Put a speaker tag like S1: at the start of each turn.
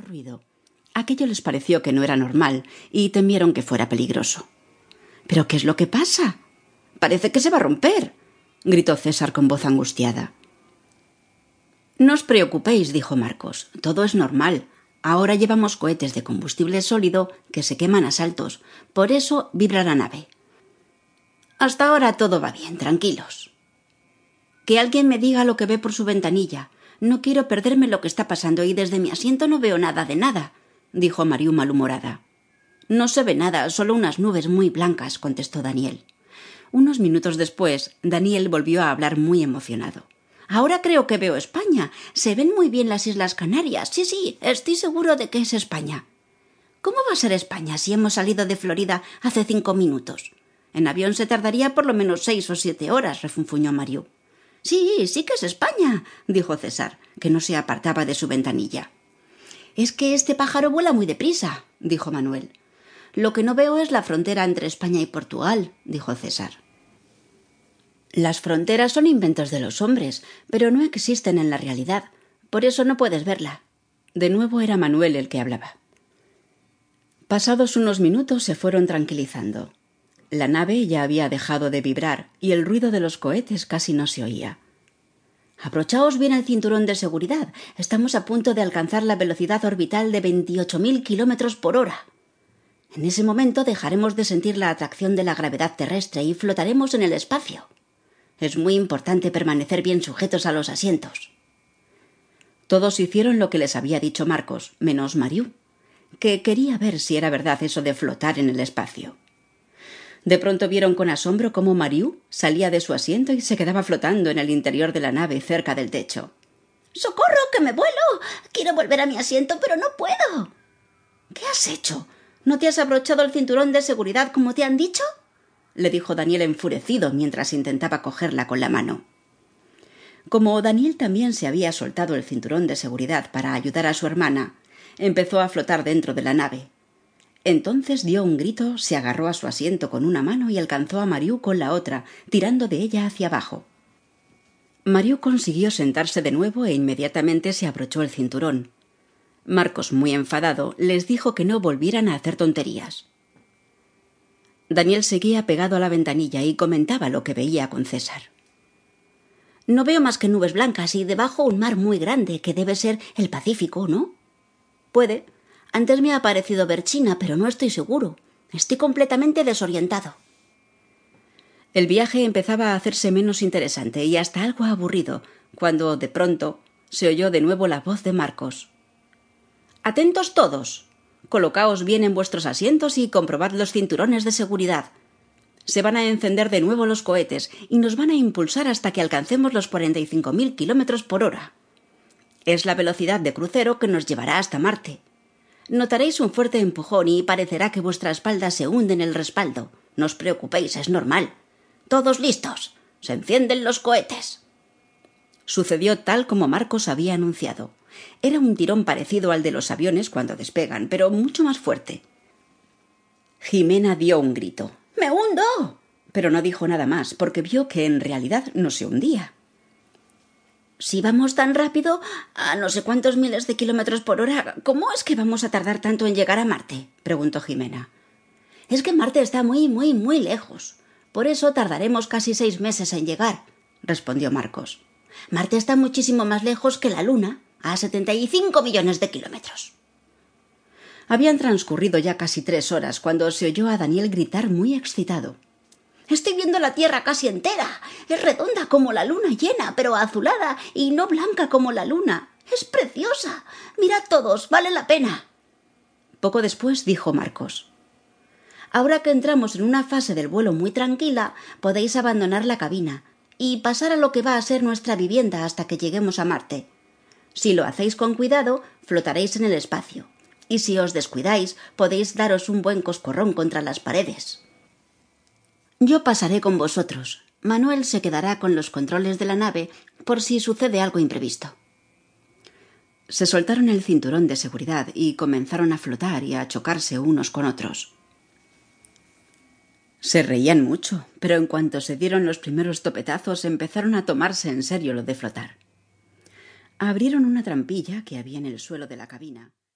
S1: ruido. Aquello les pareció que no era normal y temieron que fuera peligroso. ¿Pero qué es lo que pasa? Parece que se va a romper. gritó César con voz angustiada. No os preocupéis, dijo Marcos. Todo es normal. Ahora llevamos cohetes de combustible sólido que se queman a saltos. Por eso vibra la nave. Hasta ahora todo va bien, tranquilos. Que alguien me diga lo que ve por su ventanilla. No quiero perderme lo que está pasando y desde mi asiento no veo nada de nada, dijo Mariú malhumorada. No se ve nada, solo unas nubes muy blancas, contestó Daniel. Unos minutos después, Daniel volvió a hablar muy emocionado. Ahora creo que veo España. Se ven muy bien las Islas Canarias. Sí, sí, estoy seguro de que es España. ¿Cómo va a ser España si hemos salido de Florida hace cinco minutos? En avión se tardaría por lo menos seis o siete horas, refunfuñó Mario. Sí, sí que es España, dijo César, que no se apartaba de su ventanilla. Es que este pájaro vuela muy deprisa, dijo Manuel. Lo que no veo es la frontera entre España y Portugal, dijo César. Las fronteras son inventos de los hombres, pero no existen en la realidad. Por eso no puedes verla. De nuevo era Manuel el que hablaba. Pasados unos minutos se fueron tranquilizando. La nave ya había dejado de vibrar y el ruido de los cohetes casi no se oía. Abrochaos bien el cinturón de seguridad. Estamos a punto de alcanzar la velocidad orbital de veintiocho mil kilómetros por hora. En ese momento dejaremos de sentir la atracción de la gravedad terrestre y flotaremos en el espacio. Es muy importante permanecer bien sujetos a los asientos. Todos hicieron lo que les había dicho Marcos, menos Mariú, que quería ver si era verdad eso de flotar en el espacio. De pronto vieron con asombro cómo Mariú salía de su asiento y se quedaba flotando en el interior de la nave cerca del techo. ¡Socorro, que me vuelo! Quiero volver a mi asiento, pero no puedo. ¿Qué has hecho? ¿No te has abrochado el cinturón de seguridad como te han dicho? le dijo Daniel enfurecido mientras intentaba cogerla con la mano. Como Daniel también se había soltado el cinturón de seguridad para ayudar a su hermana, empezó a flotar dentro de la nave. Entonces dio un grito, se agarró a su asiento con una mano y alcanzó a Mariú con la otra, tirando de ella hacia abajo. Mariú consiguió sentarse de nuevo e inmediatamente se abrochó el cinturón. Marcos, muy enfadado, les dijo que no volvieran a hacer tonterías. Daniel seguía pegado a la ventanilla y comentaba lo que veía con César. No veo más que nubes blancas y debajo un mar muy grande, que debe ser el Pacífico, ¿no? Puede. Antes me ha parecido ver China, pero no estoy seguro. Estoy completamente desorientado. El viaje empezaba a hacerse menos interesante y hasta algo aburrido, cuando de pronto se oyó de nuevo la voz de Marcos. Atentos todos. Colocaos bien en vuestros asientos y comprobad los cinturones de seguridad. Se van a encender de nuevo los cohetes y nos van a impulsar hasta que alcancemos los 45.000 kilómetros por hora. Es la velocidad de crucero que nos llevará hasta Marte. Notaréis un fuerte empujón y parecerá que vuestra espalda se hunde en el respaldo. No os preocupéis, es normal. Todos listos. Se encienden los cohetes. Sucedió tal como Marcos había anunciado. Era un tirón parecido al de los aviones cuando despegan, pero mucho más fuerte. Jimena dio un grito. ¡Me hundo! Pero no dijo nada más, porque vio que en realidad no se hundía. Si vamos tan rápido, a no sé cuántos miles de kilómetros por hora, ¿cómo es que vamos a tardar tanto en llegar a Marte? preguntó Jimena. Es que Marte está muy, muy, muy lejos. Por eso tardaremos casi seis meses en llegar, respondió Marcos. Marte está muchísimo más lejos que la Luna, a setenta y cinco millones de kilómetros. Habían transcurrido ya casi tres horas cuando se oyó a Daniel gritar muy excitado. Estoy viendo la Tierra casi entera. Es redonda como la luna llena, pero azulada y no blanca como la luna. Es preciosa. Mirad todos, vale la pena. Poco después dijo Marcos. Ahora que entramos en una fase del vuelo muy tranquila, podéis abandonar la cabina y pasar a lo que va a ser nuestra vivienda hasta que lleguemos a Marte. Si lo hacéis con cuidado, flotaréis en el espacio. Y si os descuidáis, podéis daros un buen coscorrón contra las paredes. Yo pasaré con vosotros. Manuel se quedará con los controles de la nave por si sucede algo imprevisto. Se soltaron el cinturón de seguridad y comenzaron a flotar y a chocarse unos con otros. Se reían mucho, pero en cuanto se dieron los primeros topetazos empezaron a tomarse en serio lo de flotar. Abrieron una trampilla que había en el suelo de la cabina.